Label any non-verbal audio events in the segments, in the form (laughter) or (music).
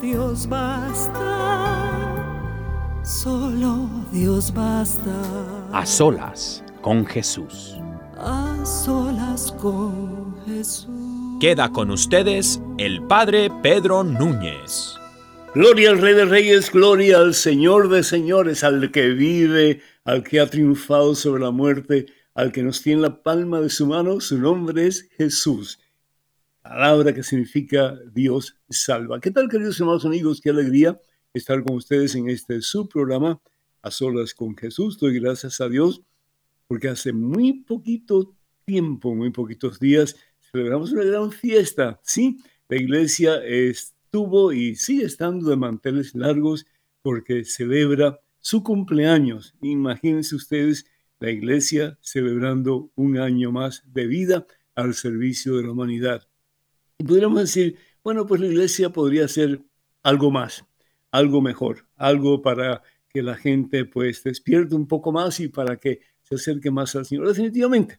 Dios basta, solo Dios basta. A solas con Jesús. A solas con Jesús. Queda con ustedes el Padre Pedro Núñez. Gloria al Rey de Reyes, gloria al Señor de Señores, al que vive, al que ha triunfado sobre la muerte, al que nos tiene en la palma de su mano. Su nombre es Jesús. Palabra que significa Dios salva. ¿Qué tal, queridos hermanos amigos? Qué alegría estar con ustedes en este su programa, A Solas con Jesús. Doy gracias a Dios porque hace muy poquito tiempo, muy poquitos días, celebramos una gran fiesta. Sí, la iglesia estuvo y sigue estando de manteles largos porque celebra su cumpleaños. Imagínense ustedes la iglesia celebrando un año más de vida al servicio de la humanidad. Y podríamos decir, bueno, pues la iglesia podría ser algo más, algo mejor, algo para que la gente pues despierte un poco más y para que se acerque más al Señor. Definitivamente.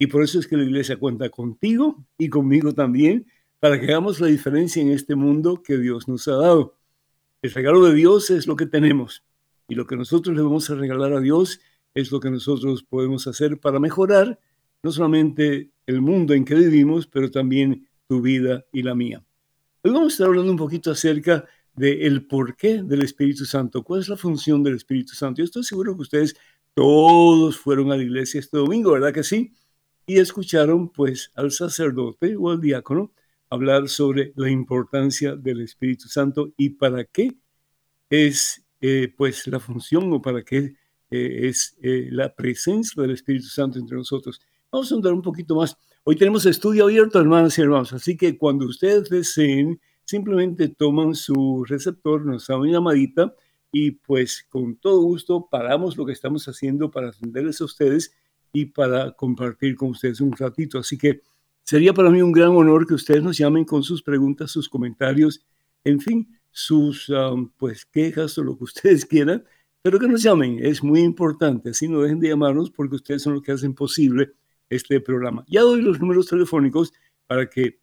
Y por eso es que la iglesia cuenta contigo y conmigo también para que hagamos la diferencia en este mundo que Dios nos ha dado. El regalo de Dios es lo que tenemos y lo que nosotros le vamos a regalar a Dios es lo que nosotros podemos hacer para mejorar no solamente el mundo en que vivimos, pero también tu vida y la mía. Hoy vamos a estar hablando un poquito acerca del el porqué del Espíritu Santo, cuál es la función del Espíritu Santo. Yo estoy seguro que ustedes todos fueron a la iglesia este domingo, ¿verdad que sí? Y escucharon pues al sacerdote o al diácono hablar sobre la importancia del Espíritu Santo y para qué es eh, pues la función o para qué eh, es eh, la presencia del Espíritu Santo entre nosotros. Vamos a andar un poquito más. Hoy tenemos estudio abierto, hermanas y hermanos, así que cuando ustedes deseen, simplemente toman su receptor, nos dan una llamadita y pues con todo gusto paramos lo que estamos haciendo para atenderles a ustedes y para compartir con ustedes un ratito. Así que sería para mí un gran honor que ustedes nos llamen con sus preguntas, sus comentarios, en fin, sus um, pues quejas o lo que (laughs) ustedes quieran, pero que nos llamen, es muy importante, así no dejen de llamarnos porque ustedes son los que hacen posible este programa. Ya doy los números telefónicos para que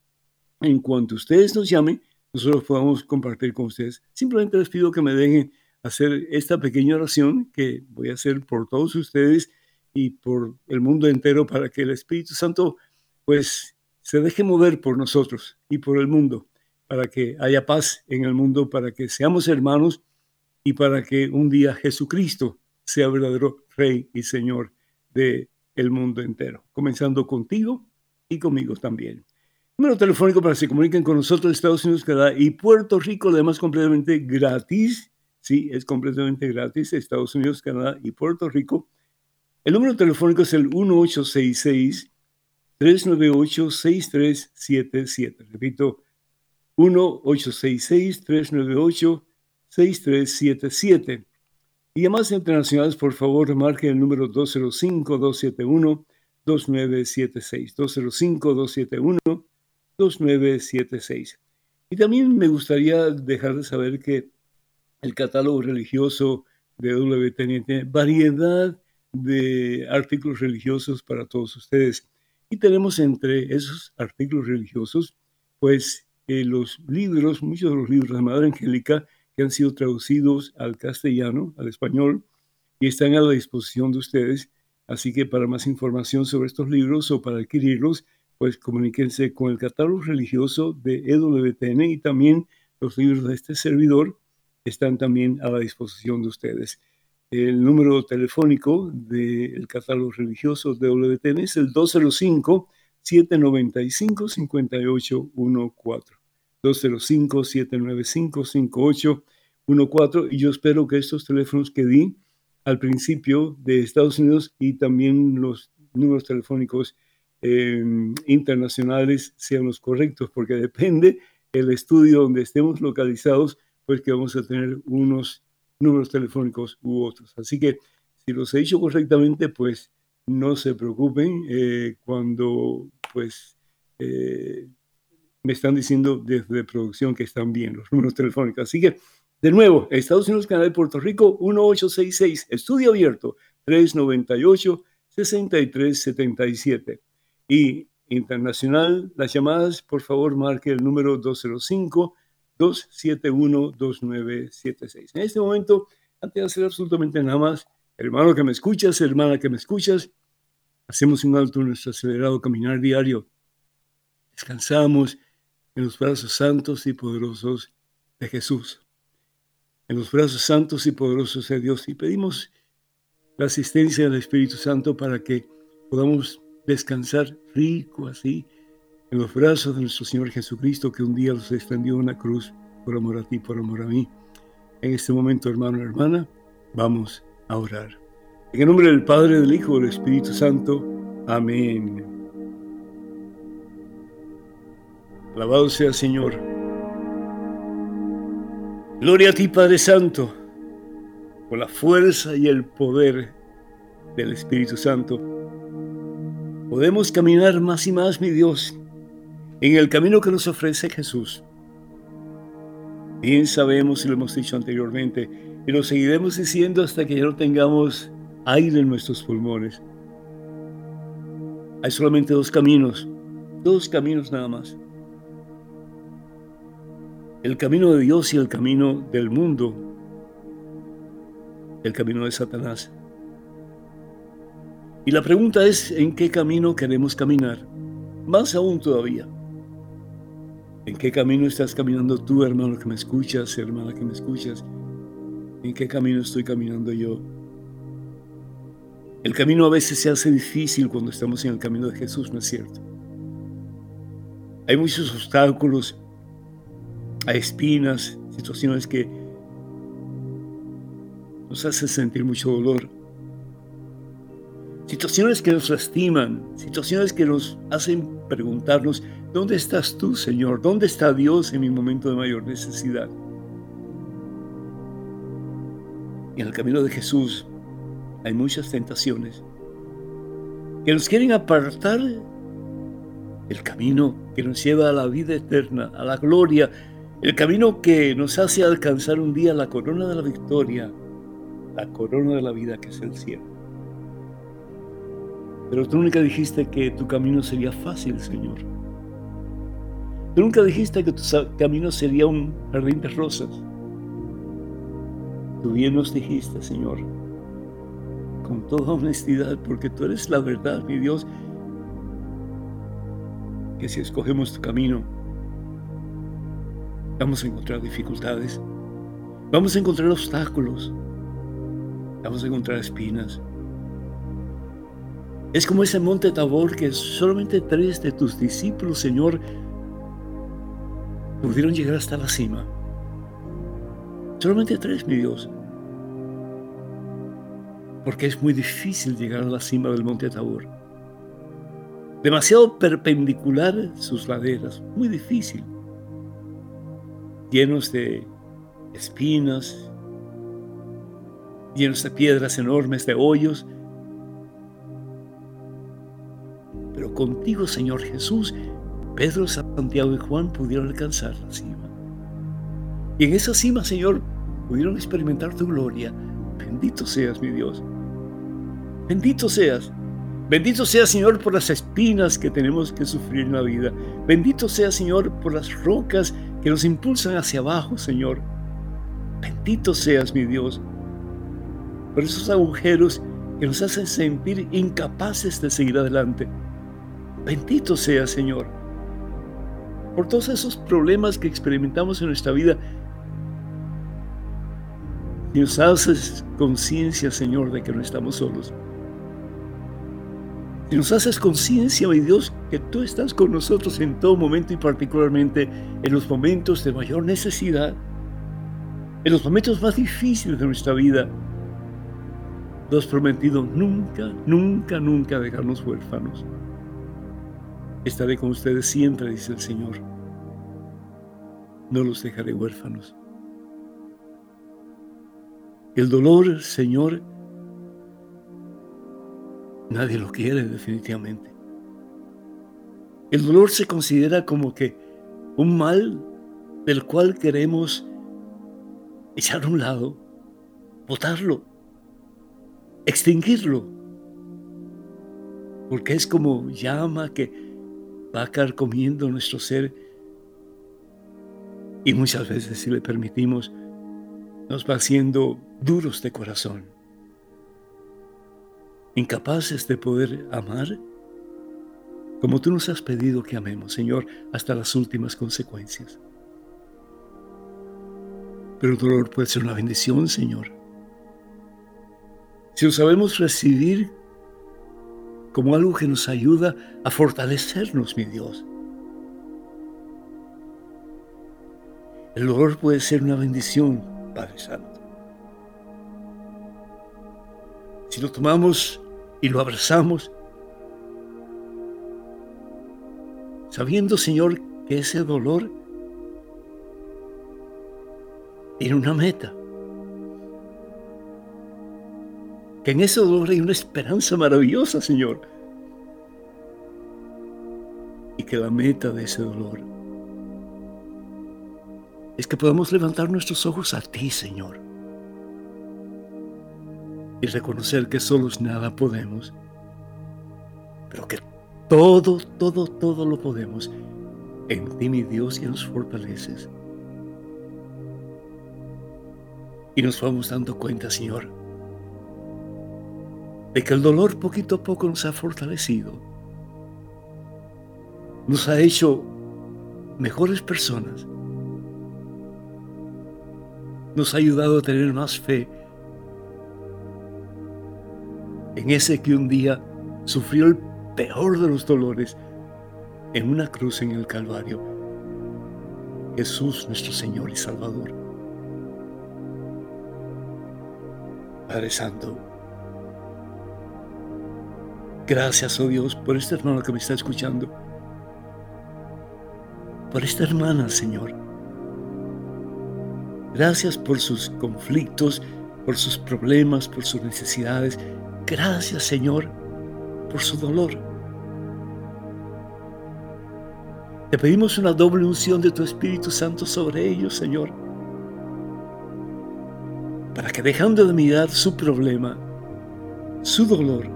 en cuanto ustedes nos llamen, nosotros podamos compartir con ustedes. Simplemente les pido que me dejen hacer esta pequeña oración que voy a hacer por todos ustedes y por el mundo entero para que el Espíritu Santo pues se deje mover por nosotros y por el mundo, para que haya paz en el mundo, para que seamos hermanos y para que un día Jesucristo sea verdadero Rey y Señor de el mundo entero, comenzando contigo y conmigo también. Número telefónico para que se comuniquen con nosotros Estados Unidos, Canadá y Puerto Rico, además completamente gratis. Sí, es completamente gratis, Estados Unidos, Canadá y Puerto Rico. El número telefónico es el 1866 398 6377. Repito, 1866 398 6377. Y llamadas internacionales, por favor, marquen el número 205-271-2976. 205-271-2976. Y también me gustaría dejar de saber que el catálogo religioso de WTN tiene variedad de artículos religiosos para todos ustedes. Y tenemos entre esos artículos religiosos, pues eh, los libros, muchos de los libros de Madre Angélica, que han sido traducidos al castellano, al español, y están a la disposición de ustedes. Así que para más información sobre estos libros o para adquirirlos, pues comuníquense con el catálogo religioso de EWTN y también los libros de este servidor están también a la disposición de ustedes. El número telefónico del catálogo religioso de EWTN es el 205-795-5814. 205-795-5814. Y yo espero que estos teléfonos que di al principio de Estados Unidos y también los números telefónicos em, internacionales sean los correctos, porque depende el estudio donde estemos localizados, pues que vamos a tener unos números telefónicos u otros. Así que si los he dicho correctamente, pues no se preocupen eh, cuando pues eh, me están diciendo desde producción que están bien los números telefónicos. Así que, de nuevo, Estados Unidos, Canadá y Puerto Rico, 1866, estudio abierto, 398-6377. Y internacional, las llamadas, por favor, marque el número 205-271-2976. En este momento, antes de hacer absolutamente nada más, hermano que me escuchas, hermana que me escuchas, hacemos un alto en nuestro acelerado caminar diario. Descansamos en los brazos santos y poderosos de Jesús, en los brazos santos y poderosos de Dios y pedimos la asistencia del Espíritu Santo para que podamos descansar rico así en los brazos de nuestro Señor Jesucristo que un día los extendió en una cruz por amor a ti, por amor a mí. En este momento, hermano y hermana, vamos a orar. En el nombre del Padre, del Hijo y del Espíritu Santo. Amén. Alabado sea el Señor. Gloria a ti, Padre Santo, con la fuerza y el poder del Espíritu Santo. Podemos caminar más y más, mi Dios, en el camino que nos ofrece Jesús. Bien sabemos, y lo hemos dicho anteriormente, y lo seguiremos diciendo hasta que ya no tengamos aire en nuestros pulmones. Hay solamente dos caminos, dos caminos nada más el camino de Dios y el camino del mundo, el camino de Satanás. Y la pregunta es, ¿en qué camino queremos caminar? Más aún todavía. ¿En qué camino estás caminando tú, hermano que me escuchas, hermana que me escuchas? ¿En qué camino estoy caminando yo? El camino a veces se hace difícil cuando estamos en el camino de Jesús, ¿no es cierto? Hay muchos obstáculos, a espinas, situaciones que nos hacen sentir mucho dolor, situaciones que nos lastiman, situaciones que nos hacen preguntarnos, ¿dónde estás tú, Señor? ¿Dónde está Dios en mi momento de mayor necesidad? En el camino de Jesús hay muchas tentaciones que nos quieren apartar el camino que nos lleva a la vida eterna, a la gloria, el camino que nos hace alcanzar un día la corona de la victoria, la corona de la vida que es el cielo. Pero tú nunca dijiste que tu camino sería fácil, Señor. Tú nunca dijiste que tu camino sería un jardín de rosas. Tú bien nos dijiste, Señor, con toda honestidad, porque tú eres la verdad, mi Dios, que si escogemos tu camino, Vamos a encontrar dificultades. Vamos a encontrar obstáculos. Vamos a encontrar espinas. Es como ese monte Tabor que solamente tres de tus discípulos, Señor, pudieron llegar hasta la cima. Solamente tres, mi Dios. Porque es muy difícil llegar a la cima del monte Tabor. Demasiado perpendicular sus laderas, muy difícil llenos de espinas, llenos de piedras enormes, de hoyos. Pero contigo, Señor Jesús, Pedro, Santiago y Juan pudieron alcanzar la cima. Y en esa cima, Señor, pudieron experimentar tu gloria. Bendito seas, mi Dios. Bendito seas. Bendito seas, Señor, por las espinas que tenemos que sufrir en la vida. Bendito seas, Señor, por las rocas que nos impulsan hacia abajo, Señor. Bendito seas, mi Dios, por esos agujeros que nos hacen sentir incapaces de seguir adelante. Bendito sea, Señor, por todos esos problemas que experimentamos en nuestra vida. Y nos haces conciencia, Señor, de que no estamos solos. Y nos haces conciencia, mi Dios, que tú estás con nosotros en todo momento y particularmente en los momentos de mayor necesidad, en los momentos más difíciles de nuestra vida. Tú has prometido nunca, nunca, nunca dejarnos huérfanos. Estaré con ustedes siempre, dice el Señor. No los dejaré huérfanos. El dolor, Señor, Nadie lo quiere definitivamente. El dolor se considera como que un mal del cual queremos echar a un lado, botarlo, extinguirlo, porque es como llama que va a caer comiendo nuestro ser. Y muchas veces si le permitimos nos va haciendo duros de corazón incapaces de poder amar como tú nos has pedido que amemos, Señor, hasta las últimas consecuencias. Pero el dolor puede ser una bendición, Señor. Si lo sabemos recibir como algo que nos ayuda a fortalecernos, mi Dios. El dolor puede ser una bendición, Padre Santo. Si lo tomamos y lo abrazamos, sabiendo, Señor, que ese dolor tiene una meta. Que en ese dolor hay una esperanza maravillosa, Señor. Y que la meta de ese dolor es que podamos levantar nuestros ojos a ti, Señor y reconocer que solos nada podemos, pero que todo, todo, todo lo podemos en ti, mi Dios, que nos fortaleces. Y nos vamos dando cuenta, Señor, de que el dolor poquito a poco nos ha fortalecido, nos ha hecho mejores personas, nos ha ayudado a tener más fe en ese que un día sufrió el peor de los dolores en una cruz en el Calvario. Jesús nuestro Señor y Salvador. Padre Santo, gracias, oh Dios, por este hermano que me está escuchando. Por esta hermana, Señor. Gracias por sus conflictos, por sus problemas, por sus necesidades. Gracias, Señor, por su dolor. Te pedimos una doble unción de tu Espíritu Santo sobre ellos, Señor, para que dejando de mirar su problema, su dolor,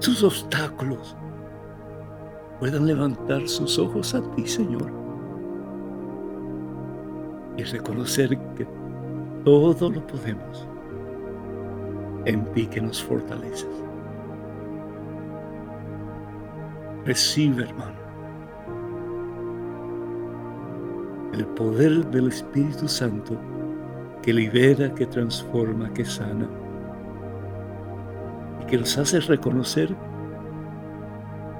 sus obstáculos, puedan levantar sus ojos a ti, Señor, y reconocer que todo lo podemos en ti que nos fortaleces. Recibe, hermano, el poder del Espíritu Santo que libera, que transforma, que sana y que nos hace reconocer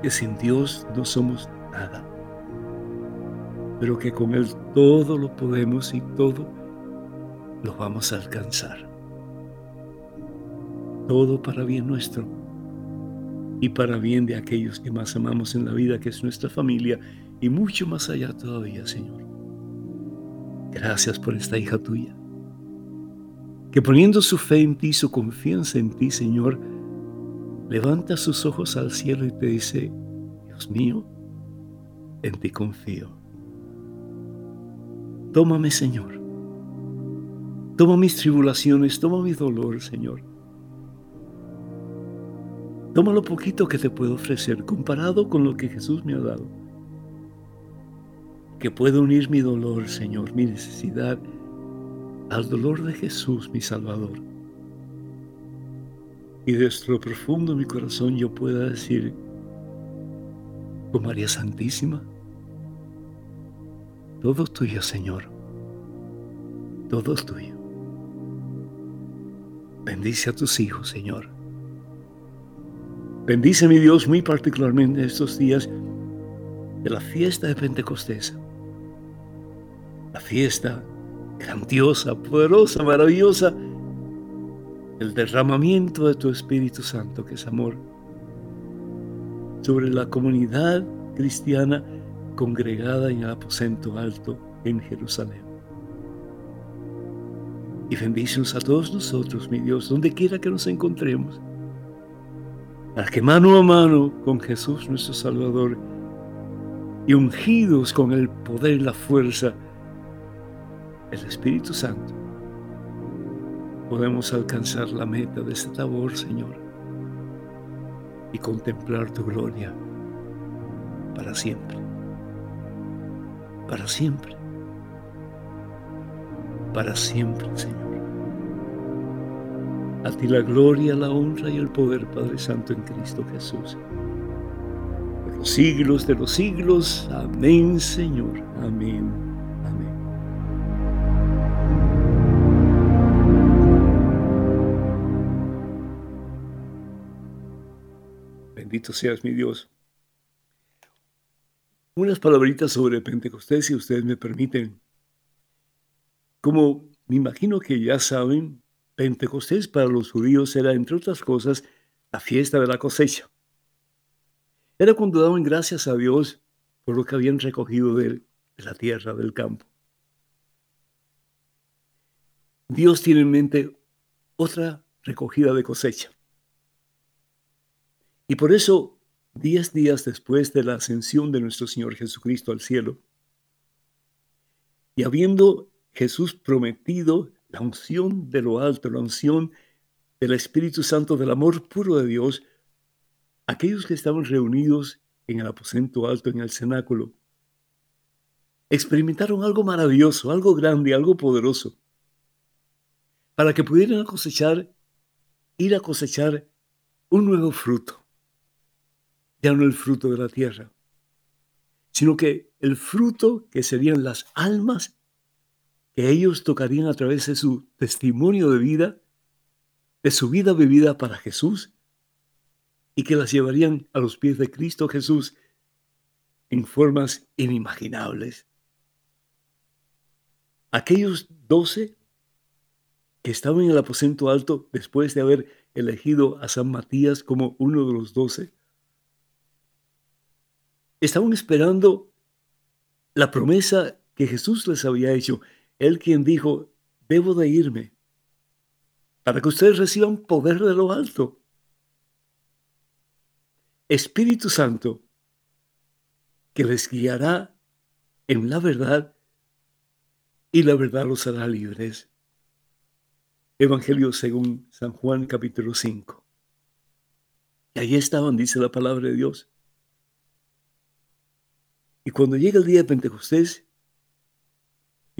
que sin Dios no somos nada, pero que con Él todo lo podemos y todo lo vamos a alcanzar todo para bien nuestro y para bien de aquellos que más amamos en la vida, que es nuestra familia, y mucho más allá todavía, Señor. Gracias por esta hija tuya, que poniendo su fe en ti, su confianza en ti, Señor, levanta sus ojos al cielo y te dice, Dios mío, en ti confío. Tómame, Señor. Toma mis tribulaciones, toma mi dolor, Señor. Toma lo poquito que te puedo ofrecer comparado con lo que Jesús me ha dado. Que puedo unir mi dolor, Señor, mi necesidad, al dolor de Jesús, mi Salvador. y desde lo profundo de mi corazón yo pueda decir, con María Santísima, todo tuyo, Señor, todo tuyo. Bendice a tus hijos, Señor. Bendice, mi Dios, muy particularmente estos días de la fiesta de Pentecostés. La fiesta grandiosa, poderosa, maravillosa, el derramamiento de tu Espíritu Santo, que es amor, sobre la comunidad cristiana congregada en el aposento alto en Jerusalén. Y bendícenos a todos nosotros, mi Dios, donde quiera que nos encontremos, que mano a mano con Jesús nuestro Salvador y ungidos con el poder y la fuerza el Espíritu Santo, podemos alcanzar la meta de este labor, Señor, y contemplar tu gloria para siempre, para siempre, para siempre, Señor. A ti la gloria, la honra y el poder, Padre Santo, en Cristo Jesús. Por los siglos de los siglos. Amén, Señor. Amén. Bendito seas mi Dios. Unas palabritas sobre Pentecostés, si ustedes me permiten. Como me imagino que ya saben, Pentecostés para los judíos era, entre otras cosas, la fiesta de la cosecha. Era cuando daban gracias a Dios por lo que habían recogido de, de la tierra, del campo. Dios tiene en mente otra recogida de cosecha. Y por eso, diez días después de la ascensión de nuestro Señor Jesucristo al cielo, y habiendo Jesús prometido la unción de lo alto, la unción del Espíritu Santo, del amor puro de Dios, aquellos que estaban reunidos en el aposento alto, en el cenáculo, experimentaron algo maravilloso, algo grande, algo poderoso, para que pudieran cosechar, ir a cosechar un nuevo fruto. Ya no el fruto de la tierra, sino que el fruto que serían las almas que ellos tocarían a través de su testimonio de vida, de su vida vivida para Jesús, y que las llevarían a los pies de Cristo Jesús en formas inimaginables. Aquellos doce que estaban en el aposento alto después de haber elegido a San Matías como uno de los doce, estaban esperando la promesa que Jesús les había hecho. Él quien dijo, debo de irme para que ustedes reciban poder de lo alto. Espíritu Santo, que les guiará en la verdad y la verdad los hará libres. Evangelio según San Juan capítulo 5. Y ahí estaban, dice la palabra de Dios. Y cuando llega el día de Pentecostés,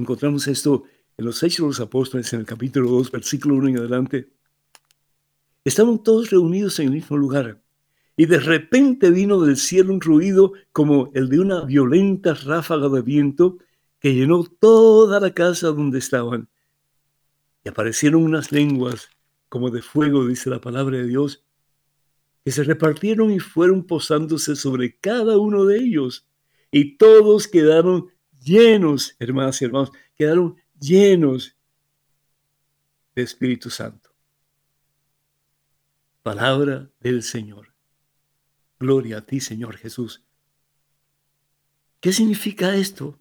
encontramos esto en los Hechos de los Apóstoles, en el capítulo 2, versículo 1 en adelante. Estaban todos reunidos en el mismo lugar. Y de repente vino del cielo un ruido como el de una violenta ráfaga de viento que llenó toda la casa donde estaban. Y aparecieron unas lenguas como de fuego, dice la palabra de Dios, que se repartieron y fueron posándose sobre cada uno de ellos y todos quedaron llenos, hermanas y hermanos, quedaron llenos de Espíritu Santo. Palabra del Señor. Gloria a ti, Señor Jesús. ¿Qué significa esto?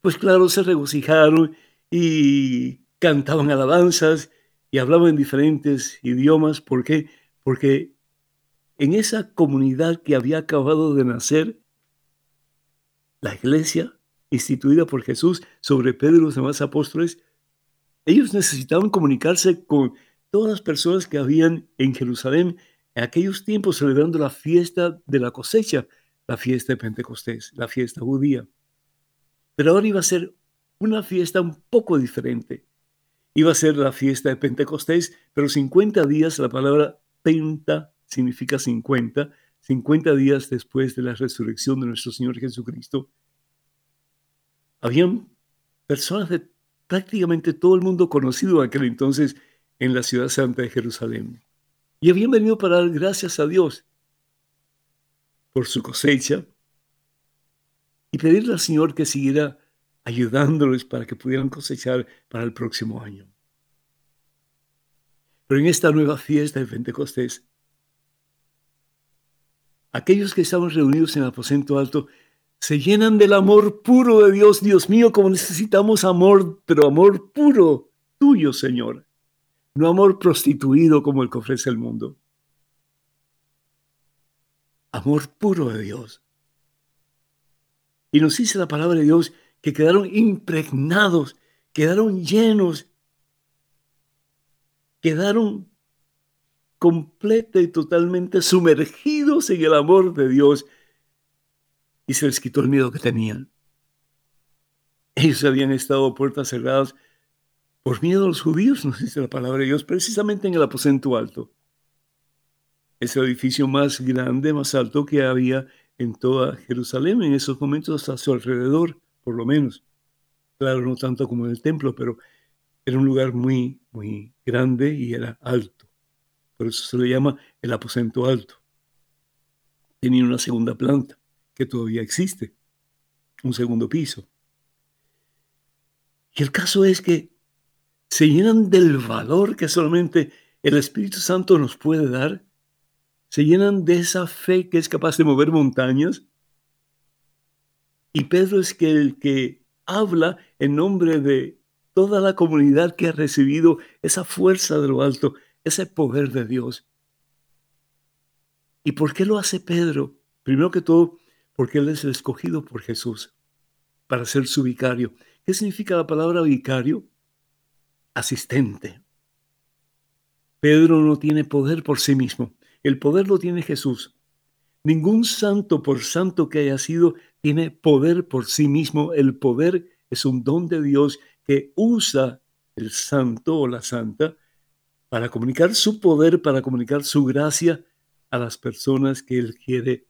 Pues claro, se regocijaron y cantaban alabanzas y hablaban en diferentes idiomas. ¿Por qué? Porque en esa comunidad que había acabado de nacer, la iglesia instituida por Jesús sobre Pedro y los demás apóstoles, ellos necesitaban comunicarse con todas las personas que habían en Jerusalén en aquellos tiempos celebrando la fiesta de la cosecha, la fiesta de Pentecostés, la fiesta judía. Pero ahora iba a ser una fiesta un poco diferente. Iba a ser la fiesta de Pentecostés, pero 50 días, la palabra penta significa 50, 50 días después de la resurrección de nuestro Señor Jesucristo, habían personas de prácticamente todo el mundo conocido aquel entonces en la ciudad santa de Jerusalén. Y habían venido para dar gracias a Dios por su cosecha y pedirle al Señor que siguiera ayudándoles para que pudieran cosechar para el próximo año. Pero en esta nueva fiesta de Pentecostés, aquellos que estaban reunidos en el aposento alto se llenan del amor puro de Dios. Dios mío, como necesitamos amor, pero amor puro tuyo, Señor. No amor prostituido como el que ofrece el mundo. Amor puro de Dios. Y nos dice la palabra de Dios que quedaron impregnados, quedaron llenos, quedaron completa y totalmente sumergidos en el amor de Dios y se les quitó el miedo que tenían. Ellos habían estado puertas cerradas por miedo a los judíos, nos dice la palabra de Dios, precisamente en el aposento alto. Es el edificio más grande, más alto que había en toda Jerusalén en esos momentos a su alrededor, por lo menos. Claro, no tanto como en el templo, pero era un lugar muy, muy grande y era alto. Por eso se le llama el aposento alto. Tenía una segunda planta que todavía existe, un segundo piso. Y el caso es que se llenan del valor que solamente el Espíritu Santo nos puede dar, se llenan de esa fe que es capaz de mover montañas. Y Pedro es que el que habla en nombre de toda la comunidad que ha recibido esa fuerza de lo alto, ese poder de Dios. ¿Y por qué lo hace Pedro? Primero que todo, porque Él es el escogido por Jesús para ser su vicario. ¿Qué significa la palabra vicario? Asistente. Pedro no tiene poder por sí mismo. El poder lo tiene Jesús. Ningún santo, por santo que haya sido, tiene poder por sí mismo. El poder es un don de Dios que usa el santo o la santa para comunicar su poder, para comunicar su gracia a las personas que Él quiere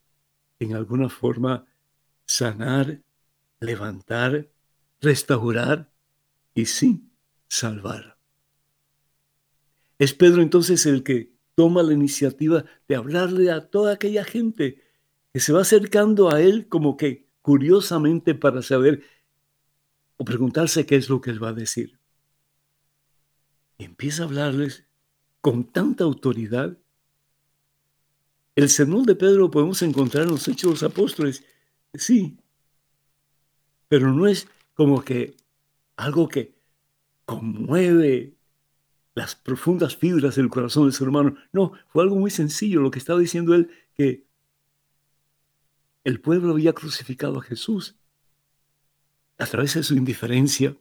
en alguna forma sanar, levantar, restaurar y sí, salvar. Es Pedro entonces el que toma la iniciativa de hablarle a toda aquella gente que se va acercando a él como que curiosamente para saber o preguntarse qué es lo que él va a decir. Y empieza a hablarles con tanta autoridad el sermón de Pedro lo podemos encontrar en los Hechos de los Apóstoles, sí, pero no es como que algo que conmueve las profundas fibras del corazón del ser humano. No, fue algo muy sencillo lo que estaba diciendo él, que el pueblo había crucificado a Jesús a través de su indiferencia,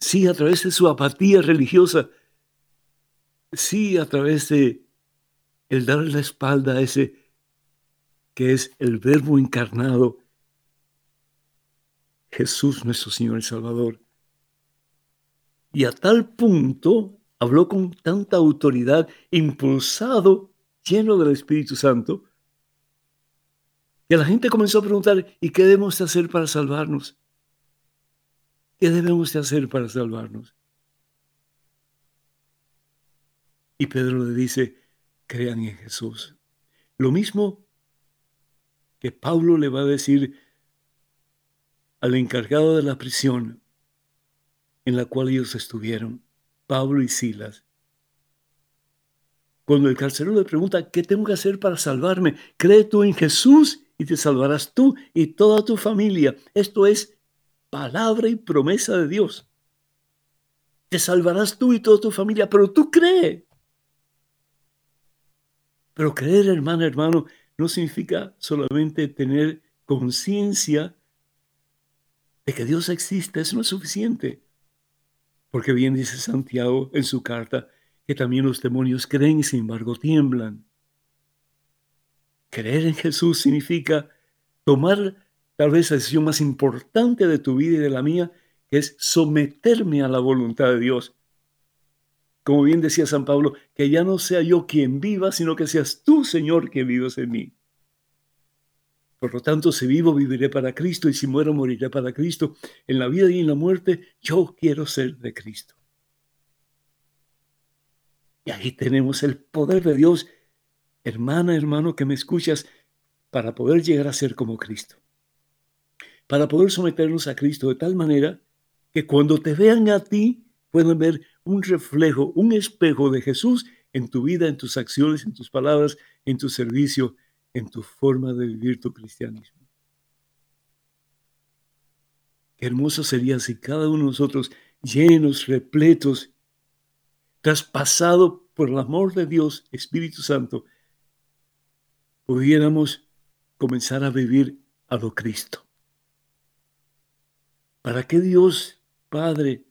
sí, a través de su apatía religiosa, sí, a través de el darle la espalda a ese que es el verbo encarnado, Jesús nuestro Señor y Salvador. Y a tal punto habló con tanta autoridad, impulsado, lleno del Espíritu Santo, que la gente comenzó a preguntar, ¿y qué debemos de hacer para salvarnos? ¿Qué debemos de hacer para salvarnos? Y Pedro le dice, crean en Jesús. Lo mismo que Pablo le va a decir al encargado de la prisión en la cual ellos estuvieron, Pablo y Silas. Cuando el carcelero le pregunta, ¿qué tengo que hacer para salvarme? Cree tú en Jesús y te salvarás tú y toda tu familia. Esto es palabra y promesa de Dios. Te salvarás tú y toda tu familia, pero tú cree. Pero creer, hermano, hermano, no significa solamente tener conciencia de que Dios existe. Eso no es suficiente. Porque bien dice Santiago en su carta que también los demonios creen y sin embargo tiemblan. Creer en Jesús significa tomar tal vez la decisión más importante de tu vida y de la mía, que es someterme a la voluntad de Dios como bien decía San Pablo, que ya no sea yo quien viva, sino que seas tú, Señor, quien vivas en mí. Por lo tanto, si vivo, viviré para Cristo y si muero, moriré para Cristo. En la vida y en la muerte, yo quiero ser de Cristo. Y ahí tenemos el poder de Dios, hermana, hermano, que me escuchas, para poder llegar a ser como Cristo. Para poder someternos a Cristo de tal manera que cuando te vean a ti, puedan ver un reflejo, un espejo de Jesús en tu vida, en tus acciones, en tus palabras, en tu servicio, en tu forma de vivir tu cristianismo. Qué hermoso sería si cada uno de nosotros, llenos, repletos, traspasado por el amor de Dios, Espíritu Santo, pudiéramos comenzar a vivir a lo Cristo. ¿Para qué Dios Padre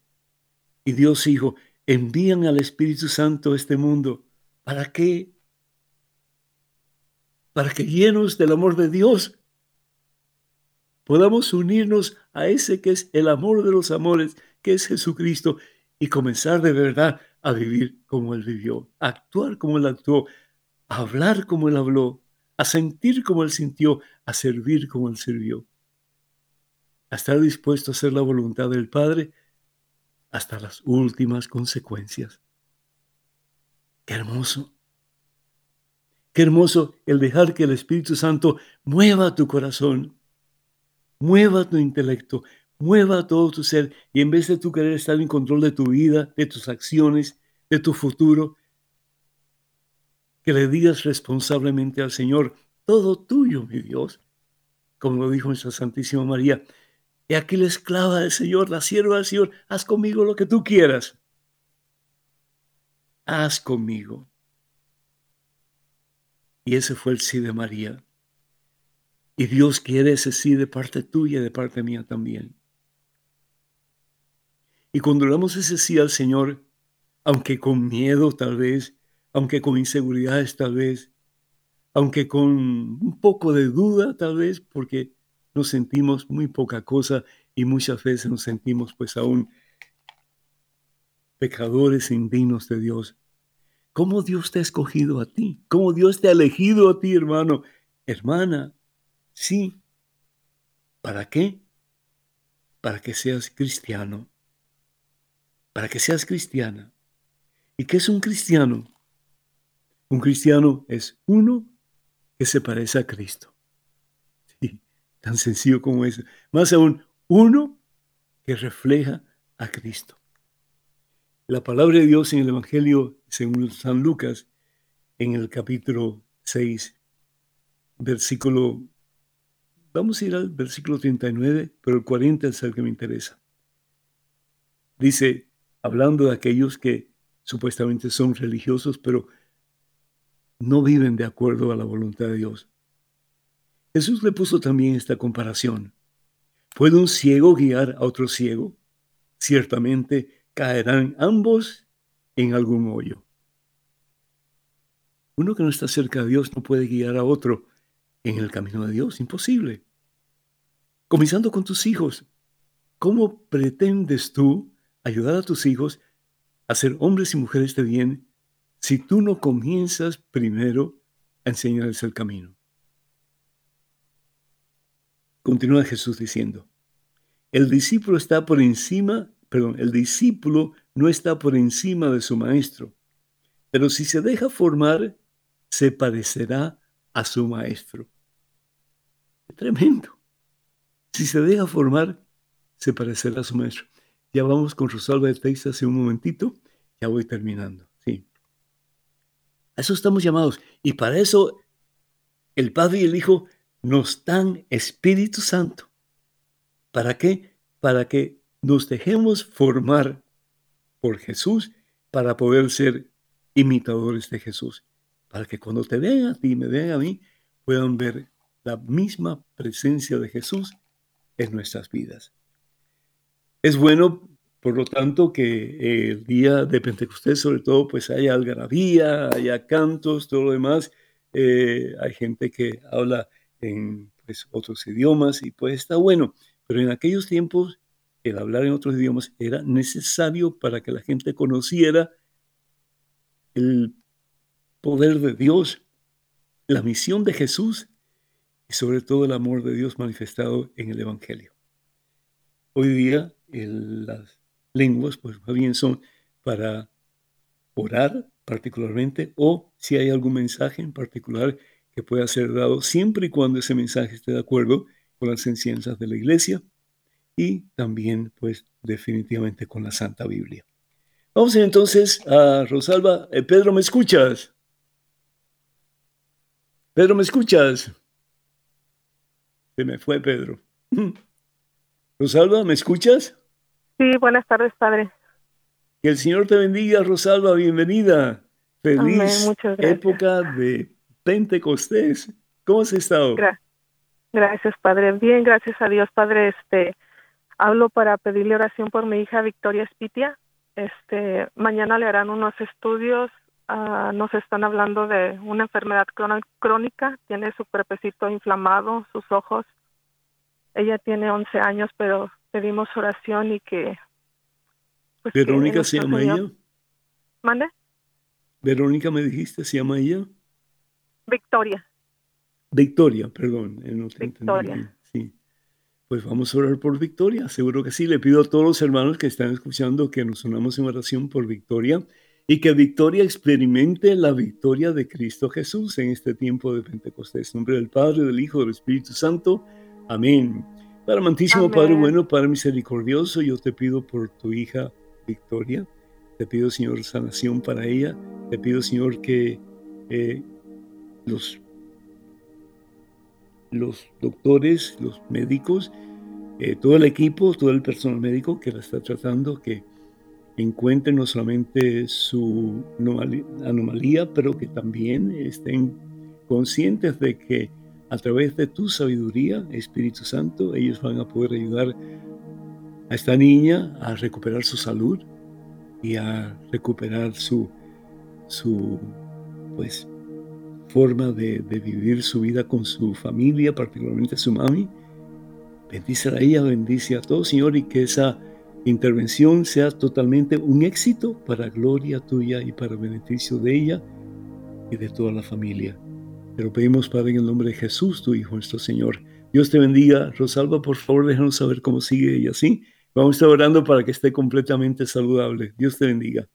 y Dios Hijo envían al Espíritu Santo a este mundo? ¿Para qué? Para que llenos del amor de Dios podamos unirnos a ese que es el amor de los amores, que es Jesucristo, y comenzar de verdad a vivir como Él vivió, a actuar como Él actuó, a hablar como Él habló, a sentir como Él sintió, a servir como Él sirvió, a estar dispuesto a hacer la voluntad del Padre hasta las últimas consecuencias. Qué hermoso. Qué hermoso el dejar que el Espíritu Santo mueva tu corazón, mueva tu intelecto, mueva todo tu ser y en vez de tú querer estar en control de tu vida, de tus acciones, de tu futuro, que le digas responsablemente al Señor, todo tuyo, mi Dios, como lo dijo nuestra Santísima María, y aquí la esclava del Señor, la sierva del Señor, haz conmigo lo que tú quieras. Haz conmigo. Y ese fue el sí de María. Y Dios quiere ese sí de parte tuya y de parte mía también. Y cuando damos ese sí al Señor, aunque con miedo tal vez, aunque con inseguridades tal vez, aunque con un poco de duda tal vez, porque nos sentimos muy poca cosa y muchas veces nos sentimos pues aún pecadores indignos de Dios. ¿Cómo Dios te ha escogido a ti? ¿Cómo Dios te ha elegido a ti, hermano? Hermana, sí. ¿Para qué? Para que seas cristiano para que seas cristiana. ¿Y qué es un cristiano? Un cristiano es uno que se parece a Cristo. Tan sencillo como eso. Más aún, uno que refleja a Cristo. La palabra de Dios en el Evangelio, según San Lucas, en el capítulo 6, versículo, vamos a ir al versículo 39, pero el 40 es el que me interesa. Dice, hablando de aquellos que supuestamente son religiosos, pero no viven de acuerdo a la voluntad de Dios. Jesús le puso también esta comparación. ¿Puede un ciego guiar a otro ciego? Ciertamente caerán ambos en algún hoyo. Uno que no está cerca de Dios no puede guiar a otro en el camino de Dios, imposible. Comenzando con tus hijos, ¿cómo pretendes tú ayudar a tus hijos a ser hombres y mujeres de bien si tú no comienzas primero a enseñarles el camino. Continúa Jesús diciendo, el discípulo está por encima, perdón, el discípulo no está por encima de su maestro, pero si se deja formar, se parecerá a su maestro. Tremendo. Si se deja formar, se parecerá a su maestro. Ya vamos con Rosalba de Texas hace un momentito. Ya voy terminando. Sí. A eso estamos llamados. Y para eso el Padre y el Hijo nos dan Espíritu Santo. ¿Para qué? Para que nos dejemos formar por Jesús para poder ser imitadores de Jesús. Para que cuando te vean a ti y me vean a mí, puedan ver la misma presencia de Jesús en nuestras vidas. Es bueno, por lo tanto, que el día de Pentecostés, sobre todo, pues haya algarabía, haya cantos, todo lo demás. Eh, hay gente que habla en pues, otros idiomas y pues está bueno. Pero en aquellos tiempos, el hablar en otros idiomas era necesario para que la gente conociera el poder de Dios, la misión de Jesús y sobre todo el amor de Dios manifestado en el Evangelio. Hoy día las lenguas pues más bien son para orar particularmente o si hay algún mensaje en particular que pueda ser dado siempre y cuando ese mensaje esté de acuerdo con las enseñanzas de la iglesia y también pues definitivamente con la Santa Biblia. Vamos entonces a Rosalba. Eh, Pedro, ¿me escuchas? Pedro, ¿me escuchas? Se me fue Pedro. (laughs) Rosalba, ¿me escuchas? Sí, buenas tardes, padre. Que el Señor te bendiga, Rosalba, bienvenida. Feliz época de Pentecostés. ¿Cómo has estado? gracias, padre. Bien, gracias a Dios, padre. Este, hablo para pedirle oración por mi hija Victoria Spitia. Este, mañana le harán unos estudios. Uh, nos están hablando de una enfermedad crónica. Tiene su cuerpecito inflamado, sus ojos ella tiene 11 años, pero pedimos oración y que... Pues, ¿Verónica se llama ella? ¿Mande? ¿Verónica me dijiste, se llama ella? Victoria. Victoria, perdón. Eh, Victoria. Sí. Pues vamos a orar por Victoria, seguro que sí. Le pido a todos los hermanos que están escuchando que nos unamos en oración por Victoria y que Victoria experimente la victoria de Cristo Jesús en este tiempo de Pentecostés. En nombre del Padre, del Hijo, del Espíritu Santo. Amén. Para amantísimo Padre bueno, Padre misericordioso, yo te pido por tu hija Victoria. Te pido, Señor, sanación para ella. Te pido, Señor, que eh, los, los doctores, los médicos, eh, todo el equipo, todo el personal médico que la está tratando, que encuentren no solamente su anomalía, pero que también estén conscientes de que a través de tu sabiduría, Espíritu Santo, ellos van a poder ayudar a esta niña a recuperar su salud y a recuperar su, su pues, forma de, vivir su vida con su familia, particularmente su mami. Bendice a ella, bendice a todos, Señor, y que esa intervención sea totalmente un éxito para gloria tuya y para beneficio de ella y de toda la familia. Te lo pedimos, Padre, en el nombre de Jesús, tu Hijo, nuestro Señor. Dios te bendiga. Rosalba, por favor, déjanos saber cómo sigue ella, ¿sí? Vamos a estar orando para que esté completamente saludable. Dios te bendiga.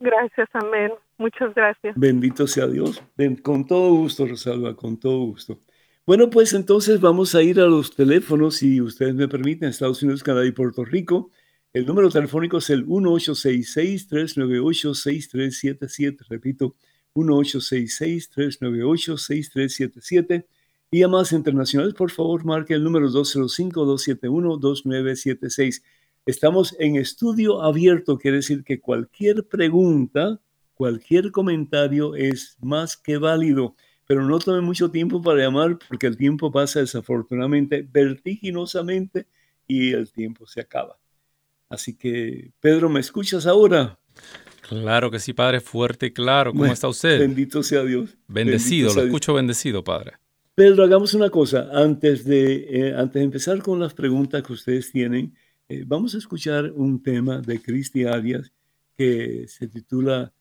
Gracias, amén. Muchas gracias. Bendito sea Dios. con todo gusto, Rosalba, con todo gusto. Bueno, pues entonces vamos a ir a los teléfonos, si ustedes me permiten, Estados Unidos, Canadá y Puerto Rico. El número telefónico es el 1866-398-6377. Repito, 1866-398-6377. Y llamadas internacionales, por favor, marque el número 205-271-2976. Estamos en estudio abierto, quiere decir que cualquier pregunta, cualquier comentario es más que válido, pero no tome mucho tiempo para llamar porque el tiempo pasa desafortunadamente vertiginosamente y el tiempo se acaba. Así que, Pedro, ¿me escuchas ahora? Claro que sí, Padre, fuerte y claro. ¿Cómo está usted? Bendito sea Dios. Bendecido, lo escucho bendecido, Padre. Pedro, hagamos una cosa. Antes de, eh, antes de empezar con las preguntas que ustedes tienen, eh, vamos a escuchar un tema de Cristi Arias que se titula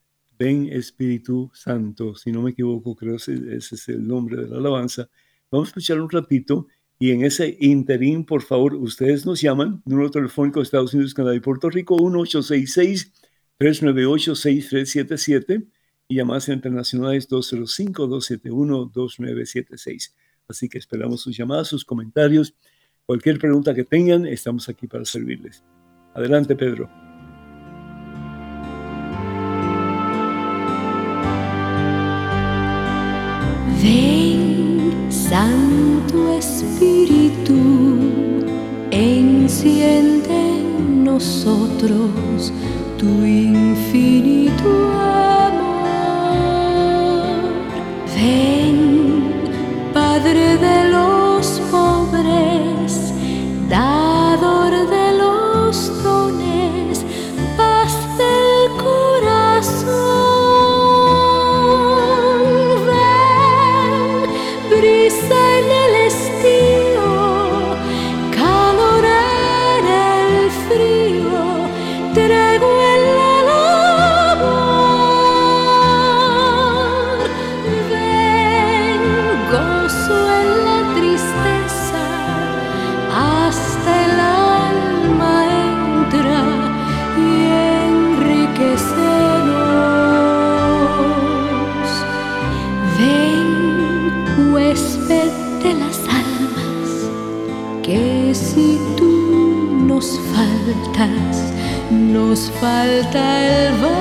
Ven Espíritu Santo. Si no me equivoco, creo que ese es el nombre de la alabanza. Vamos a escuchar un ratito y en ese interín, por favor, ustedes nos llaman, número telefónico de Estados Unidos, Canadá y Puerto Rico, 1866 398-6377 y llamadas internacionales 205-271-2976. Así que esperamos sus llamadas, sus comentarios. Cualquier pregunta que tengan, estamos aquí para servirles. Adelante, Pedro. Ven, Santo Espíritu, enciende en nosotros tu infinito nos falta el valor.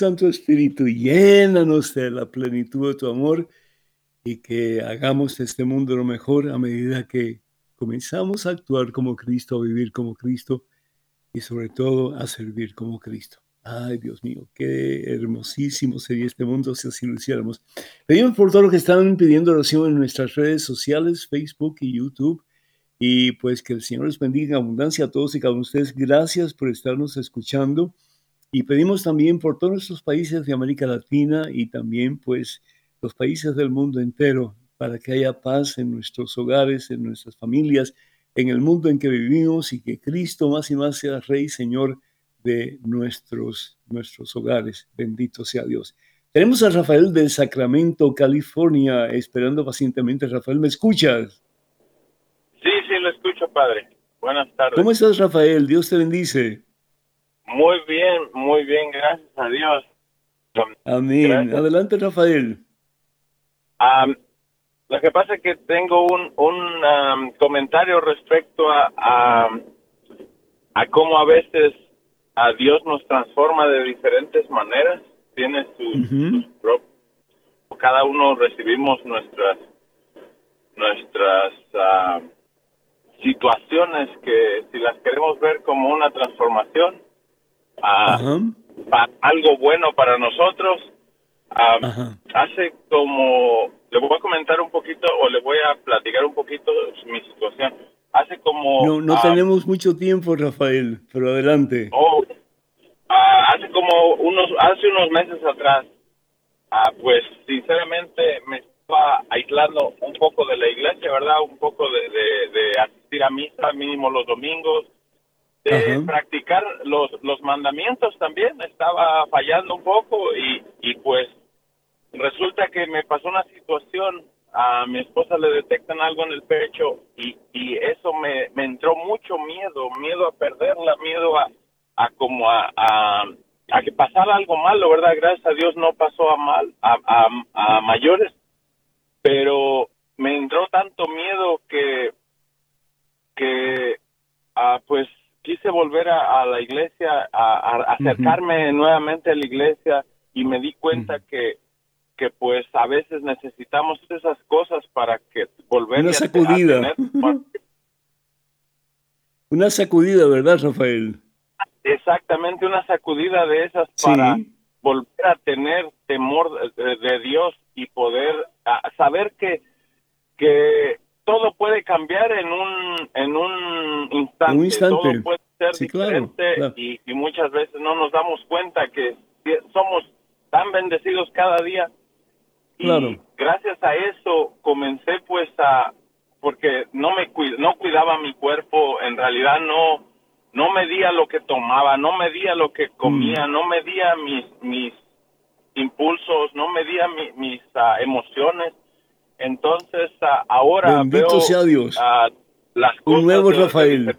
Santo Espíritu, llénanos de la plenitud de tu amor y que hagamos este mundo lo mejor a medida que comenzamos a actuar como Cristo, a vivir como Cristo y sobre todo a servir como Cristo. Ay, Dios mío, qué hermosísimo sería este mundo si así lo hiciéramos. Pedimos por todos los que están pidiendo oración en nuestras redes sociales, Facebook y YouTube. Y pues que el Señor les bendiga en abundancia a todos y cada uno de ustedes. Gracias por estarnos escuchando. Y pedimos también por todos nuestros países de América Latina y también pues los países del mundo entero para que haya paz en nuestros hogares, en nuestras familias, en el mundo en que vivimos y que Cristo más y más sea Rey, Señor de nuestros, nuestros hogares. Bendito sea Dios. Tenemos a Rafael del Sacramento, California, esperando pacientemente. Rafael, ¿me escuchas? Sí, sí, lo escucho, padre. Buenas tardes. ¿Cómo estás, Rafael? Dios te bendice. Muy bien, muy bien, gracias a Dios. Amén. Gracias. Adelante, Rafael. Am, lo que pasa es que tengo un, un am, comentario respecto a, a, a cómo a veces a Dios nos transforma de diferentes maneras. Tiene sus, Ujú. sus prop- cada uno recibimos nuestras nuestras situaciones que si las queremos ver como una transformación pa- algo bueno para nosotros. Ajá. hace como, le voy a comentar un poquito o le voy a platicar un poquito mi situación. Hace como... No, no ah, tenemos mucho tiempo, Rafael, pero adelante. oh, hace como unos, hace unos meses atrás, pues sinceramente me estaba aislando un poco de la iglesia, ¿verdad? Un poco de, de, de asistir a misa mínimo los domingos, de Ajá. practicar los, los mandamientos también, estaba fallando un poco y, y pues resulta que me pasó una situación, a mi esposa le detectan algo en el pecho y, y eso me, me entró mucho miedo, miedo a perderla, miedo a, a como a, a, a que pasara algo malo, ¿verdad? Gracias a Dios no pasó a mal, a, a, a mayores, pero me entró tanto miedo que, que ah, pues quise volver a, a la iglesia, a, a acercarme nuevamente a la iglesia y me di cuenta que que pues a veces necesitamos esas cosas para que volver Una a- a sacudida. tener- Una sacudida, ¿verdad, Rafael? exactamente una sacudida de esas Sí. para volver a tener temor de, de Dios y poder ah, saber que que todo puede cambiar en un en un instante, un instante. todo puede ser Sí, diferente claro. Y, y muchas veces no nos damos cuenta que somos tan bendecidos cada día y Claro. gracias a eso comencé pues a porque no me cuid- no cuidaba mi cuerpo en realidad no no medía lo que tomaba no medía lo que comía Mm. no medía mis mis impulsos no medía mi- mis ah, emociones entonces ah, ahora Bendito veo sea Dios. ah, las Un nuevo Rafael. manera.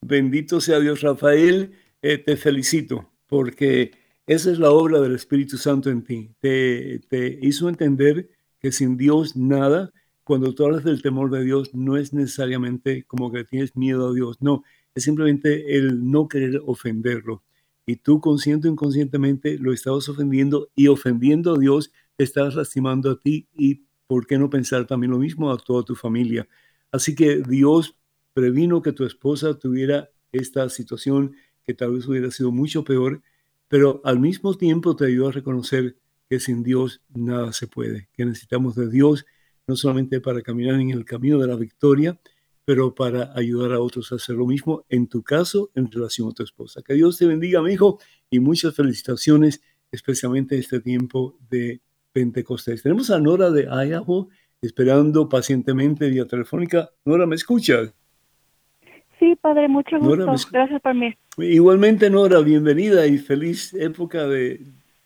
bendito sea Dios, Rafael, eh, te felicito porque esa es la obra del Espíritu Santo en ti. Te, te hizo entender que sin Dios nada, cuando tú hablas del temor de Dios, no es necesariamente como que tienes miedo a Dios, no, es simplemente el no querer ofenderlo. Y tú consciente o inconscientemente lo estabas ofendiendo y ofendiendo a Dios, estabas lastimando a ti y por qué no pensar también lo mismo a toda tu familia. Así que Dios previno que tu esposa tuviera esta situación que tal vez hubiera sido mucho peor, pero al mismo tiempo te ayudó a reconocer que sin Dios nada se puede, que necesitamos de Dios no solamente para caminar en el camino de la victoria, pero para ayudar a otros a hacer lo mismo, en tu caso, en relación a tu esposa. Que Dios te bendiga, mi hijo, y muchas felicitaciones, especialmente en este tiempo de Pentecostés. Tenemos a Nora de Idaho esperando pacientemente vía telefónica. Nora, ¿me escuchas? Sí, padre, mucho gusto. Gracias por mí. Igualmente, Nora, bienvenida y feliz época de,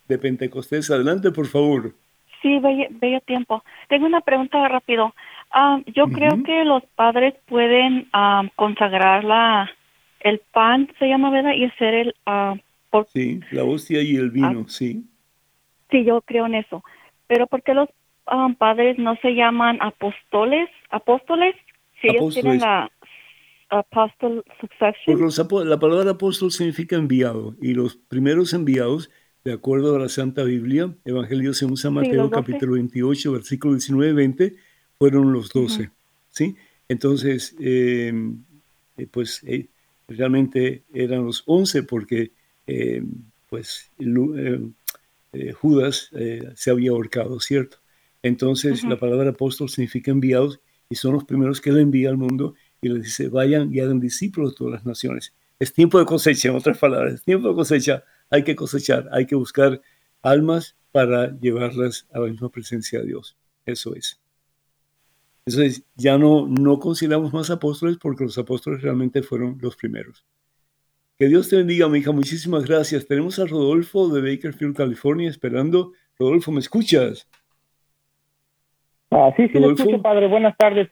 de Pentecostés. Adelante, por favor. Sí, bello, tiempo. Tengo una pregunta rápido. Ah, yo creo que los padres pueden ah, consagrar la, el pan, se llama, ¿verdad? Y hacer el... Uh, sí, la hostia y el vino, sí. Sí, yo creo en eso. Pero ¿por qué los padres no se llaman apóstoles? ¿Apóstoles? Si ellos tienen la apostle succession. la palabra apóstol significa enviado y los primeros enviados, de acuerdo a la Santa Biblia, Evangelio según San Mateo, capítulo 28, versículo 19-20, fueron los doce. ¿sí? Entonces, em, eh, pues eh, realmente eran los once porque em, pues eh, Judas se había ahorcado, ¿cierto? Entonces, la palabra apóstol significa enviados y son los primeros que le envía al mundo y les dice, vayan y hagan discípulos de todas las naciones. Es tiempo de cosecha, en otras palabras, es tiempo de cosecha, hay que cosechar, hay que buscar almas para llevarlas a la misma presencia de Dios. Eso es. Entonces ya no, no consideramos más apóstoles porque los apóstoles realmente fueron los primeros. Que Dios te bendiga, mi hija. Muchísimas gracias. Tenemos a Rodolfo de Bakerfield, California, esperando. Rodolfo, ¿me escuchas? Ah, sí, sí, escucho, padre. Buenas tardes.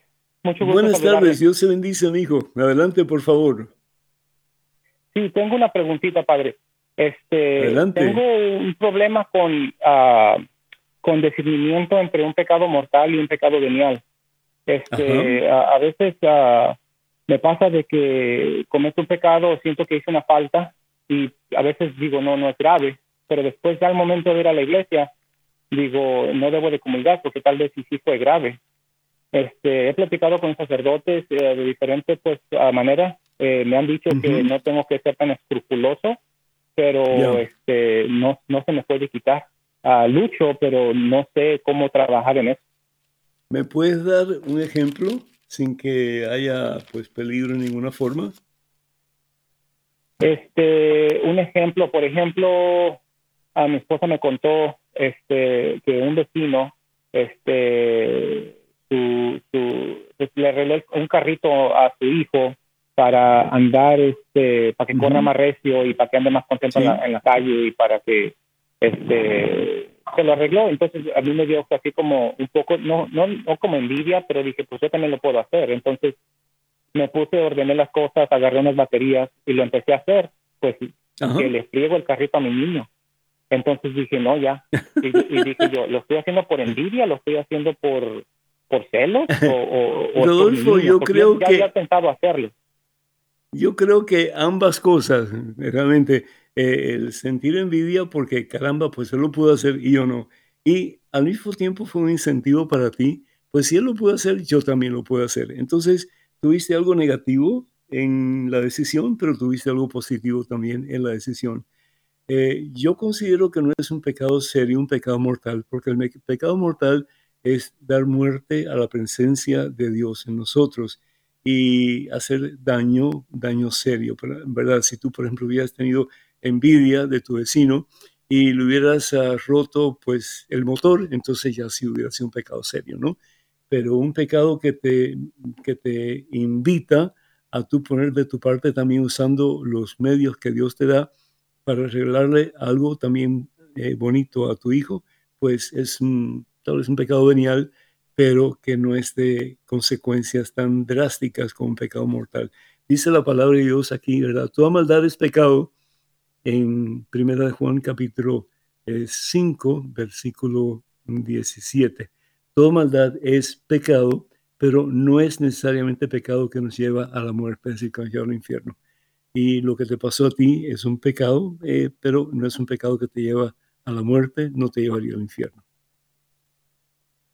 Buenas tardes, Dios se bendice, hijo. Adelante, por favor. Sí, tengo una preguntita, padre. Este, Tengo un problema con, uh, con discernimiento entre un pecado mortal y un pecado venial. Este, a, veces uh, me pasa de que cometo un pecado, siento que hice una falta y a veces digo, no, no es grave, pero después ya al momento de ir a la iglesia, digo, no debo de comulgar porque tal vez sí, sí fue grave. Este, he platicado con sacerdotes eh, de diferentes pues, maneras. Eh, me han dicho que no tengo que ser tan escrupuloso, pero este, no, no se me puede quitar. a lucho, pero no sé cómo trabajar en eso. ¿Me puedes dar un ejemplo sin que haya pues peligro en ninguna forma? Este, un ejemplo, por ejemplo, a mi esposa me contó este que un vecino este su, pues, le arregló un carrito a su hijo para andar, este, para que corra más recio y para que ande más contento en, la, calle y para que, este, se lo arregló. Entonces a mí me dio así como un poco, no, no, no como envidia, pero dije, pues yo también lo puedo hacer. Entonces me puse, ordené las cosas, agarré unas baterías y lo empecé a hacer. Pues que le friego el carrito a mi niño. Entonces dije, no, ya. Y, y, dije yo, ¿lo estoy haciendo por envidia? ¿Lo estoy haciendo por, por celos o, Rodolfo, yo creo que ya pensado hacerlo. Yo creo que ambas cosas, realmente, eh, el sentir envidia porque caramba, pues él lo pudo hacer y yo no. Y al mismo tiempo fue un incentivo para ti, pues si él lo pudo hacer, yo también lo puedo hacer. Entonces, tuviste algo negativo en la decisión, pero tuviste algo positivo también en la decisión. Eh, yo considero que no es un pecado serio, un pecado mortal, porque el pecado mortal es dar muerte a la presencia de Dios en nosotros y hacer daño, daño serio. ¿Verdad? Si tú, por ejemplo, hubieras tenido envidia de tu vecino y le hubieras ah, roto pues el motor, entonces ya sí hubiera sido un pecado serio, ¿no? Pero un pecado que te, que te invita a tú poner de tu parte también usando los medios que Dios te da para arreglarle algo también eh, bonito a tu hijo, pues es un tal vez un pecado venial, pero que no es de consecuencias tan drásticas como un pecado mortal. Dice la palabra de Dios aquí, ¿verdad? Toda maldad es pecado en 1 Juan capítulo 5, eh, versículo 17. Toda maldad es pecado, pero no es necesariamente pecado que nos lleva a la muerte, es decir, que nos lleva al infierno. Y lo que te pasó a ti es un pecado, eh, pero no es un pecado que te lleva a la muerte, no te llevaría al infierno.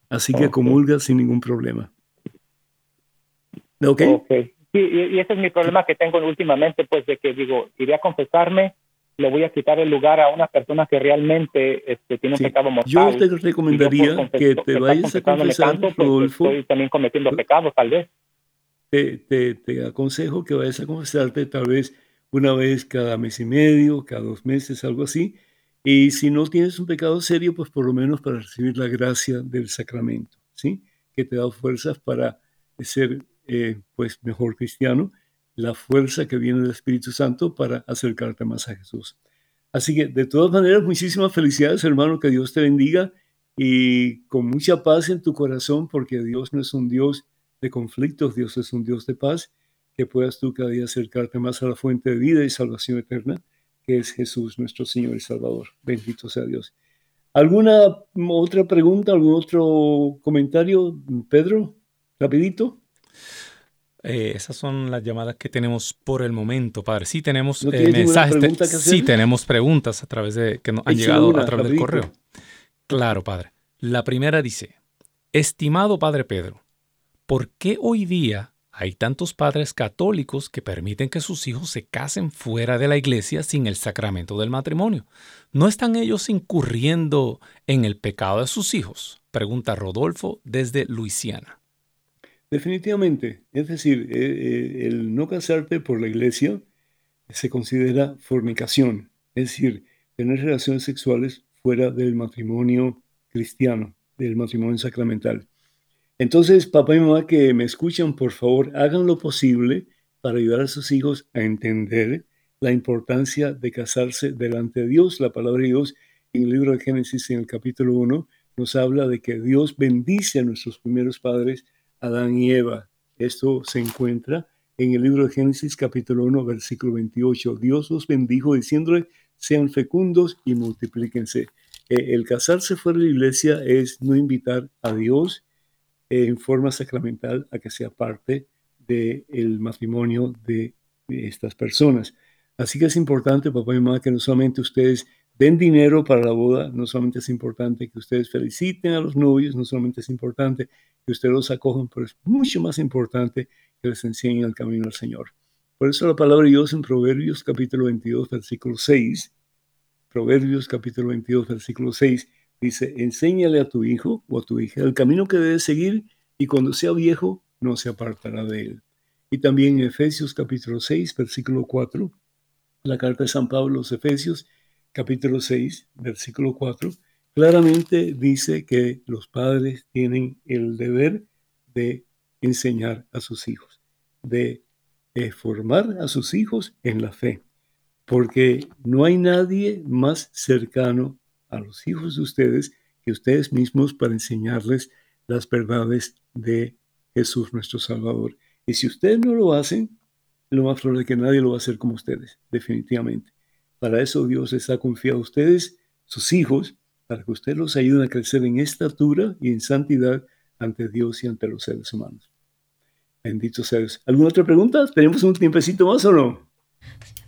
Así que comulga sin ningún problema. ¿Ok? Sí, y, ese es mi problema que tengo últimamente, pues de que digo, iré a confesarme, le voy a quitar el lugar a una persona que realmente este, tiene un pecado mortal. Yo te recomendaría que te vayas a confesar, pues, Rodolfo. estoy también cometiendo pecados, tal vez. Te, te, te, aconsejo que vayas a confesarte tal vez una vez cada mes y medio, cada dos meses, algo así. Y si no tienes un pecado serio, pues por lo menos para recibir la gracia del sacramento, ¿sí? Que te da fuerzas para ser eh, pues mejor cristiano, la fuerza que viene del Espíritu Santo para acercarte más a Jesús. Así que de todas maneras, muchísimas felicidades hermano, que Dios te bendiga y con mucha paz en tu corazón, porque Dios no es un Dios de conflictos, Dios es un Dios de paz, que puedas tú cada día acercarte más a la fuente de vida y salvación eterna, que es Jesús, nuestro Señor y Salvador. Bendito sea Dios. ¿Alguna otra pregunta, algún otro comentario, Pedro? Rapidito. Eh, esas son las llamadas que tenemos por el momento, padre. Sí tenemos eh, mensajes, sí tenemos preguntas a través de que nos han llegado a través del correo. Claro, padre. La primera dice: Estimado padre Pedro, ¿por qué hoy día hay tantos padres católicos que permiten que sus hijos se casen fuera de la iglesia sin el sacramento del matrimonio? ¿No están ellos incurriendo en el pecado de sus hijos? Pregunta Rodolfo desde Luisiana. Definitivamente. Es decir, eh, eh, el no casarte por la iglesia se considera fornicación, es decir, tener relaciones sexuales fuera del matrimonio cristiano, del matrimonio sacramental. Entonces, papá y mamá que me escuchan, por favor, hagan lo posible para ayudar a sus hijos a entender la importancia de casarse delante de Dios. La palabra de Dios en el libro de Génesis, en el capítulo 1, nos habla de que Dios bendice a nuestros primeros padres Adán y Eva. Esto se encuentra en el libro de Génesis capítulo 1, versículo 28. Dios los bendijo diciéndole, sean fecundos y multiplíquense. Eh, el casarse fuera de la iglesia es no invitar a Dios eh, en forma sacramental a que sea parte del matrimonio de, de estas personas. Así que es importante, papá y mamá, que no solamente ustedes den dinero para la boda, no solamente es importante que ustedes feliciten a los novios, no solamente es importante que ustedes los acojan, pero es mucho más importante que les enseñen el camino al Señor. Por eso la palabra de Dios en Proverbios capítulo 22, versículo 6, Proverbios capítulo 22, versículo 6, dice, enséñale a tu hijo o a tu hija el camino que debe seguir y cuando sea viejo no se apartará de él. Y también en Efesios capítulo 6, versículo 4, la carta de San Pablo a los Efesios, capítulo 6, versículo 4, claramente dice que los padres tienen el deber de enseñar a sus hijos, de formar a sus hijos en la fe, porque no hay nadie más cercano a los hijos de ustedes que ustedes mismos para enseñarles las verdades de Jesús nuestro Salvador. Y si ustedes no lo hacen, lo más probable es que nadie lo va a hacer como ustedes, definitivamente. Para eso Dios les ha confiado a ustedes, sus hijos, para que ustedes los ayuden a crecer en estatura y en santidad ante Dios y ante los seres humanos. Bendito seres. ¿Alguna otra pregunta? ¿Tenemos un tiempecito más o no?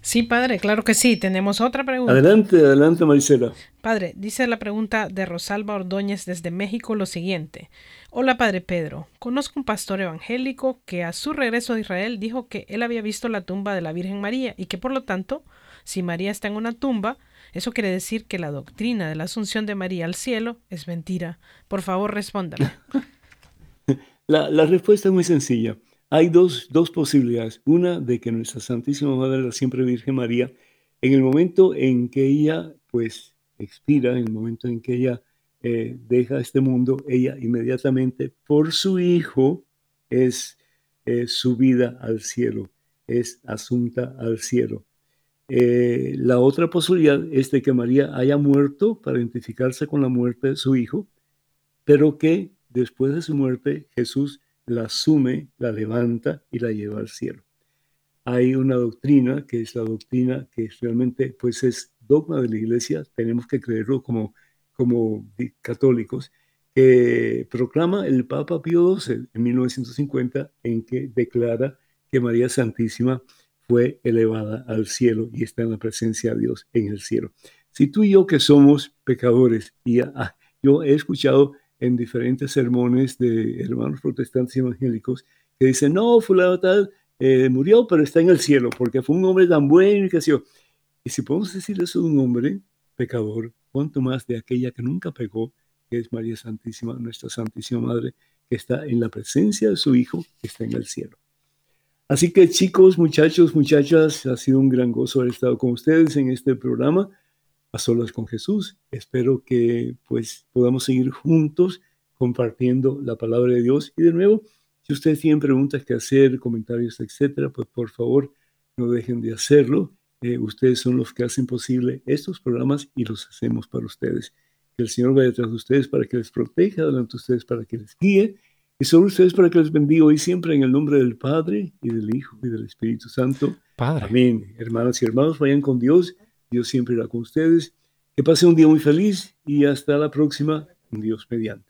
Sí, padre, claro que sí. Tenemos otra pregunta. Adelante, adelante, Marisela. Padre, dice la pregunta de Rosalba Ordóñez desde México lo siguiente. Hola, padre Pedro. Conozco un pastor evangélico que a su regreso a Israel dijo que él había visto la tumba de la Virgen María y que por lo tanto si María está en una tumba, eso quiere decir que la doctrina de la asunción de María al cielo es mentira. Por favor, respóndame. (laughs) La, respuesta es muy sencilla. Hay dos, dos, posibilidades. Una de que nuestra Santísima Madre, la siempre Virgen María, en el momento en que ella, pues, expira, en el momento en que ella eh, deja este mundo, ella inmediatamente, por su Hijo, es subida al cielo, es asunta al cielo. Eh, la otra posibilidad es de que María haya muerto para identificarse con la muerte de su hijo, pero que después de su muerte Jesús la asume, la levanta y la lleva al cielo. hay una doctrina que es la doctrina que realmente pues es dogma de la iglesia, tenemos que creerlo como, como católicos, que proclama el Papa Pío XII en 1950 en que declara que María Santísima fue elevada al cielo y está en la presencia de Dios en el cielo. Si tú y yo que somos pecadores, y ah, yo he escuchado en diferentes sermones de hermanos protestantes evangélicos que dicen, no, fulano tal eh, murió, pero está en el cielo, porque fue un hombre tan bueno y que. Y si podemos decir eso de un hombre pecador, cuanto más de aquella que nunca pecó, que es María Santísima, nuestra Santísima Madre, que está en la presencia de su Hijo, que está en el cielo. Así que chicos, muchachos, muchachas, ha sido un gran gozo haber estado con ustedes en este programa, A Solas con Jesús. Espero que pues podamos seguir juntos compartiendo la palabra de Dios. Y de nuevo, si ustedes tienen preguntas que hacer, comentarios, etcétera, pues por favor no dejen de hacerlo. Eh, ustedes son los que hacen posible estos programas y los hacemos para ustedes. Que el Señor vaya detrás de ustedes para que les proteja, delante de ustedes para que les guíe y sobre ustedes para que les bendiga hoy siempre en el nombre del Padre y del Hijo y del Espíritu Santo. Padre. Amén. Hermanas y hermanos, vayan con Dios. Dios siempre irá con ustedes. Que pasen un día muy feliz y hasta la próxima. Dios mediante.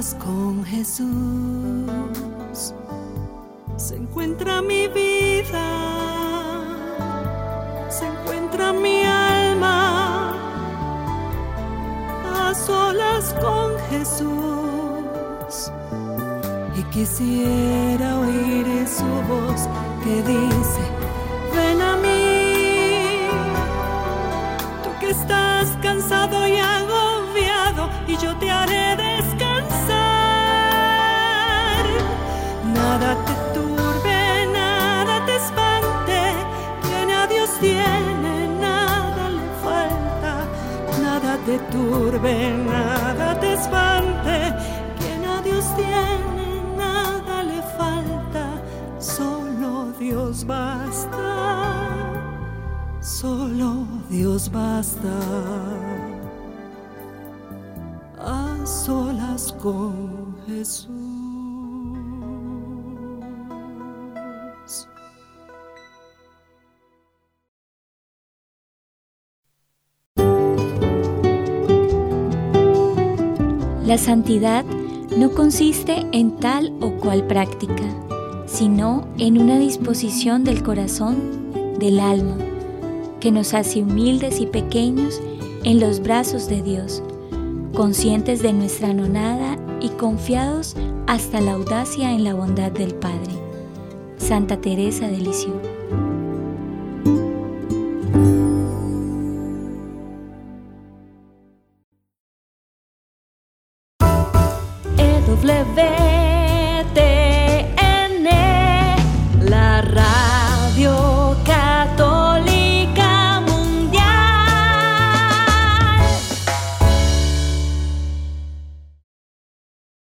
Con Jesús. Se encuentra mi vida, se encuentra mi alma. A solas con Jesús. Y quisiera oír su voz que dice, ven a mí, tú que estás cansado y turbe, nada te espante, quien a Dios tiene, nada le falta. Solo Dios basta, solo Dios basta. A solas con Jesús. La santidad no consiste en tal o cual práctica, sino en una disposición del corazón, del alma, que nos hace humildes y pequeños en los brazos de Dios, conscientes de nuestra nonada y confiados hasta la audacia en la bondad del Padre. Santa Teresa de Lisieux.